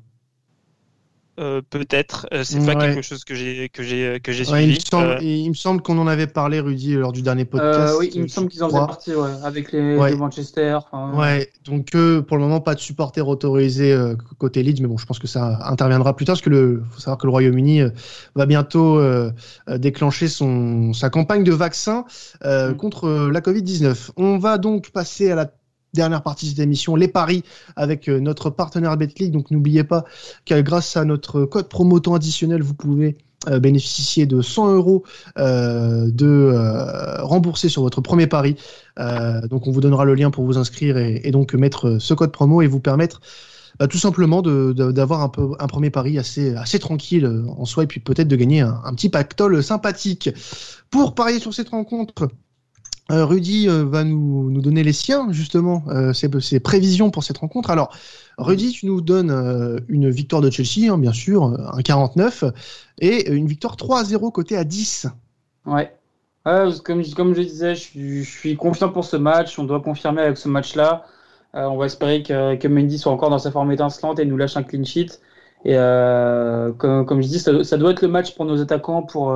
Euh, peut-être. Euh, c'est pas quelque chose que j'ai que j'ai que j'ai suivi.
Il me semble, euh, il me semble qu'on en avait parlé, Rudy, lors du dernier podcast.
oui, il me semble qu'ils en faisaient partie, ouais, avec les, Manchester.
Ouais, donc pour le moment, pas de supporters autorisés côté Leeds, mais bon, je pense que ça interviendra plus tard, parce que le faut savoir que le Royaume-Uni va bientôt déclencher son sa campagne de vaccin mm. contre la Covid-19. On va donc passer à la dernière partie de cette émission, les paris avec euh, notre partenaire BetClick. Donc n'oubliez pas que grâce à notre code promo temps additionnel, vous pouvez euh, bénéficier de 100 euros euh, de rembourser sur votre premier pari. donc on vous donnera le lien pour vous inscrire et, donc mettre ce code promo et vous permettre bah, tout simplement d'avoir un, premier pari assez, assez tranquille en soi et puis peut-être de gagner un, petit pactole sympathique. Pour parier sur cette rencontre, euh, Rudy euh, va nous, nous, donner les siens, justement, euh, ses, prévisions pour cette rencontre. Alors, Rudy, tu nous donnes une victoire de Chelsea, hein, bien sûr, un 49, et une victoire 3-0 côté à 10.
Ouais. comme, comme je disais, je suis, confiant pour ce match. On doit confirmer avec ce match-là. on va espérer que, que, Mendy soit encore dans sa forme étincelante et nous lâche un clean sheet. Et comme, comme, je dis, ça, ça, doit être le match pour nos attaquants pour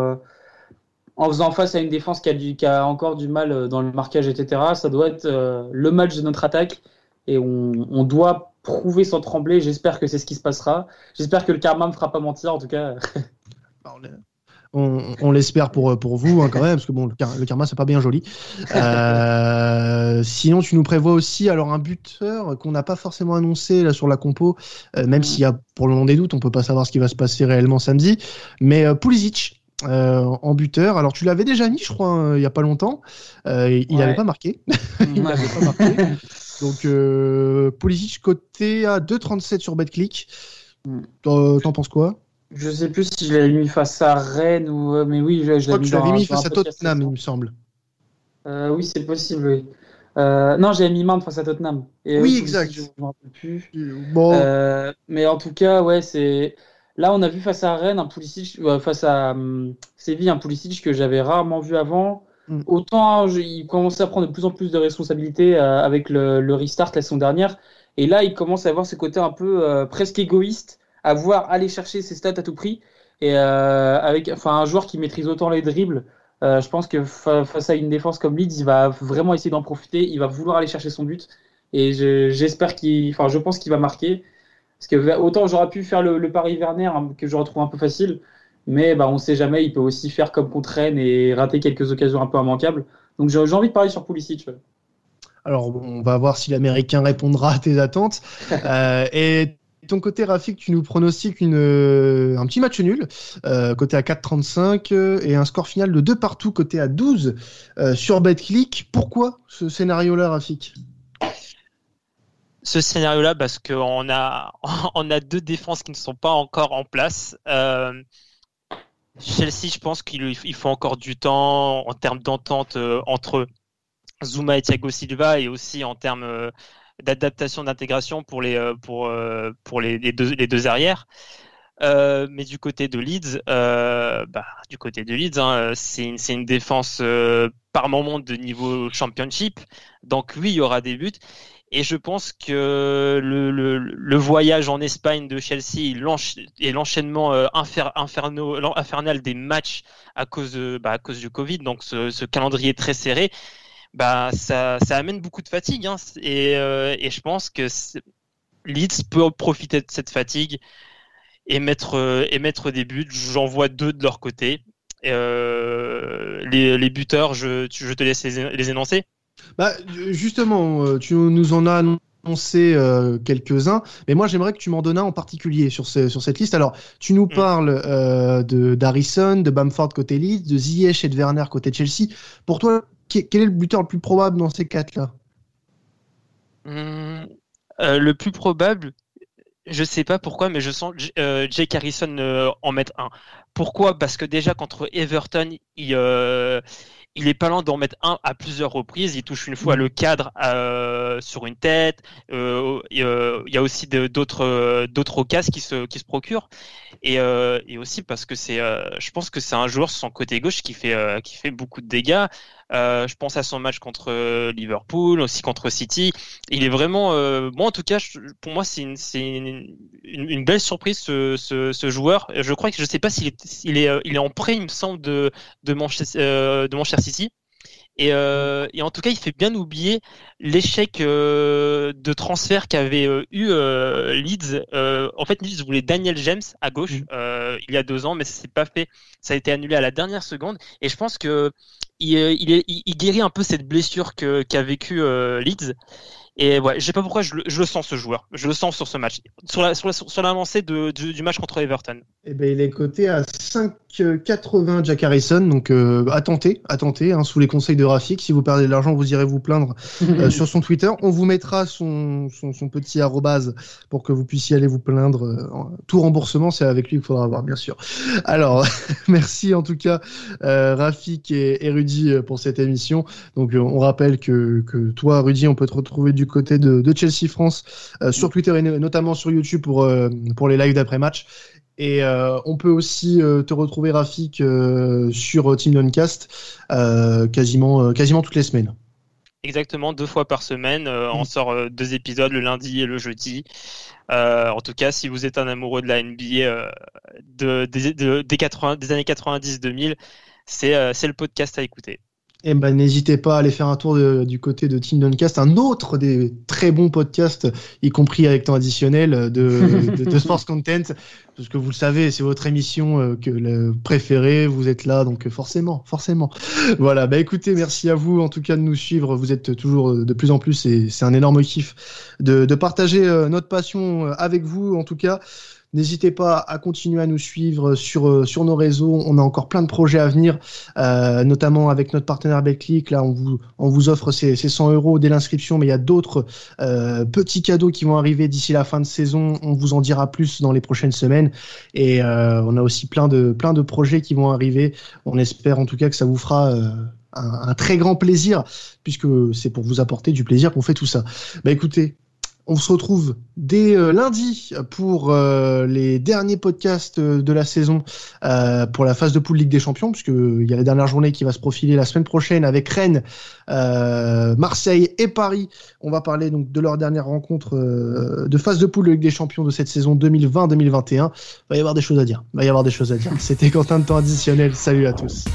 en faisant face à une défense qui a, du, qui a encore du mal euh, dans le marquage, etc. Ça doit être euh, le match de notre attaque et on, doit prouver sans trembler. J'espère que c'est ce qui se passera. J'espère que le karma me fera pas mentir, en tout cas.
on, l'espère pour, pour vous hein, quand même, parce que bon, le, karma c'est pas bien joli. [LAUGHS] Euh, sinon, tu nous prévois aussi alors un buteur qu'on n'a pas forcément annoncé là sur la compo, même mm. s'il y a pour le moment des doutes, on peut pas savoir ce qui va se passer réellement samedi. Mais Pulisic, euh, en buteur. Alors tu l'avais déjà mis, je crois, hein, il n'y a pas longtemps. Euh, il n'avait pas marqué. [LAUGHS] il n'avait pas marqué. Donc euh, Pulisic côté à 2,37 sur BetClick. Hmm. T'en penses quoi?
Je sais plus si je l'avais mis face à Rennes ou mais oui, je,
l'avais mis face à Tottenham, il me semble.
oui, c'est possible. Oui. non, j'avais mis Mount face à Tottenham.
oui, exact.
Je me rappelle plus. Bon. mais en tout cas, ouais, c'est Là, on a vu face à Rennes un Pulisic, euh, face à hum, Séville un Pulisic que j'avais rarement vu avant. Mm. Autant il commençait à prendre de plus en plus de responsabilités euh, avec le, restart la saison dernière. Et là, il commence à avoir ses côtés un peu euh, presque égoïstes, à vouloir aller chercher ses stats à tout prix. Et avec enfin, un joueur qui maîtrise autant les dribbles, je pense que face à une défense comme Leeds, il va vraiment essayer d'en profiter. Il va vouloir aller chercher son but. Et j'espère qu'il, enfin, je pense qu'il va marquer. Parce que autant j'aurais pu faire le, pari Werner, hein, que je retrouve un peu facile, mais bah, on ne sait jamais, il peut aussi faire comme contre Rennes et rater quelques occasions un peu immanquables. Donc j'ai envie de parier sur Pulisic.
Alors on va voir si l'Américain répondra à tes attentes. [LAUGHS] euh, et ton côté, Rafik, tu nous pronostiques une, euh, un petit match nul, euh, côté à 4,35 euh, et un score final de 2 partout, côté à 12 sur BetClick. Pourquoi ce scénario-là, Rafik?
Ce scénario-là parce qu'on a, [LAUGHS] on a deux défenses qui ne sont pas encore en place. Euh, Chelsea, je pense qu'il faut encore du temps en termes d'entente euh, entre Zuma et Thiago Silva et aussi en termes euh, d'adaptation, d'intégration pour les, pour, pour les, deux, les deux arrières. mais du côté de Leeds, bah, du côté de Leeds, hein, c'est une, une, défense par moment de niveau championship. Donc oui, il y aura des buts. Et je pense que le, le, voyage en Espagne de Chelsea et l'enchaînement euh, infernal des matchs à cause, de, bah, à cause du Covid, donc ce, calendrier très serré, bah, ça, ça amène beaucoup de fatigue. Hein, et, euh, et je pense que Leeds peut profiter de cette fatigue et mettre, et mettre des buts. J'en vois deux de leur côté. Euh, les, buteurs, je, je te laisse les énoncer.
Bah, justement, euh, tu nous en as annoncé euh, quelques-uns, mais moi j'aimerais que tu m'en donnes un en particulier sur, sur cette liste. Alors, tu nous mm. parles euh, de d'Harrison, de Bamford côté Leeds, de Ziyech et de Werner côté Chelsea. Pour toi, quel est le buteur le plus probable dans ces quatre-là?
Mm, Le plus probable, je sais pas pourquoi, mais je sens Jake Harrison en mettre un. Pourquoi? Parce que déjà contre Everton, il, il est pas loin d'en mettre un à plusieurs reprises. Il touche une fois le cadre euh, sur une tête. Euh, euh, il y a aussi d'autres d'autres occasions qui se qui se procurent. Et, et aussi parce que c'est, je pense que c'est un joueur sur son côté gauche qui fait qui fait beaucoup de dégâts. Je pense à son match contre Liverpool, aussi contre City. Il est vraiment, moi en tout cas, pour moi c'est une, une, une, belle surprise ce, ce, ce, joueur. Je crois que je sais pas s'il est, il est, il est en prêt, il me semble de de Manchester, de Manchester City. Et, euh, et, en tout cas, il fait bien oublier l'échec euh, de transfert qu'avait euh, eu euh, Leeds. Euh, en fait, Leeds voulait Daniel James à gauche mm. il y a deux ans, mais ça s'est pas fait. Ça a été annulé à la dernière seconde. Et je pense que il, il, guérit un peu cette blessure qu'a vécu Leeds. Et ouais, je sais pas pourquoi je, je, le sens ce joueur. Je le sens sur ce match. Sur la sur, la, sur l'avancée de, du, du, match contre Everton.
Eh ben, il est coté à 5,80 Jack Harrison. Donc euh, à tenter, à tenter, hein, sous les conseils de Rafik. Si vous perdez de l'argent, vous irez vous plaindre euh, [LAUGHS] sur son Twitter. On vous mettra son, son, son petit arrobase pour que vous puissiez aller vous plaindre. Euh, tout remboursement, c'est avec lui qu'il faudra avoir, bien sûr. Alors, [LAUGHS] merci en tout cas euh, Rafik et, et, Rudy pour cette émission. Donc on rappelle que, que toi, Rudy, on peut te retrouver du du côté de, Chelsea France euh, sur Twitter et notamment sur YouTube pour, euh, pour les lives d'après-match. Et euh, on peut aussi te retrouver, Rafik, sur Team Doncast quasiment, quasiment toutes les semaines.
Exactement, deux fois par semaine. on mm. sort deux épisodes le lundi et le jeudi. en tout cas, si vous êtes un amoureux de la NBA de, des, des, 80, des années 90-2000, c'est le podcast à écouter.
Eh ben, n'hésitez pas à aller faire un tour du côté de Team Duncast, un autre des très bons podcasts, y compris avec temps additionnel, [LAUGHS] de, de, Sports Content. Parce que vous le savez, c'est votre émission euh, que le préférée, vous êtes là, donc forcément, forcément. Voilà, bah écoutez, merci à vous en tout cas de nous suivre. Vous êtes toujours de plus en plus et c'est un énorme kiff de, de partager euh, notre passion euh, avec vous en tout cas. N'hésitez pas à continuer à nous suivre sur, euh, sur nos réseaux. On a encore plein de projets à venir, euh, notamment avec notre partenaire Betclic. Là, on vous, on vous offre ces, ces 100 euros dès l'inscription, mais il y a d'autres euh, petits cadeaux qui vont arriver d'ici la fin de saison. On vous en dira plus dans les prochaines semaines. Et on a aussi plein de, plein de projets qui vont arriver. On espère en tout cas que ça vous fera... Un, un, très grand plaisir, puisque c'est pour vous apporter du plaisir qu'on fait tout ça. Bah écoutez, on se retrouve dès euh, lundi pour euh, les derniers podcasts euh, de la saison pour la phase de poule Ligue des Champions, puisqu'il y a la dernière journée qui va se profiler la semaine prochaine avec Rennes, Marseille et Paris. On va parler donc de leur dernière rencontre de phase de poule de Ligue des Champions de cette saison 2020-2021. Il va y avoir des choses à dire. Va y avoir des choses à dire. C'était Quentin de temps additionnel. Salut à tous.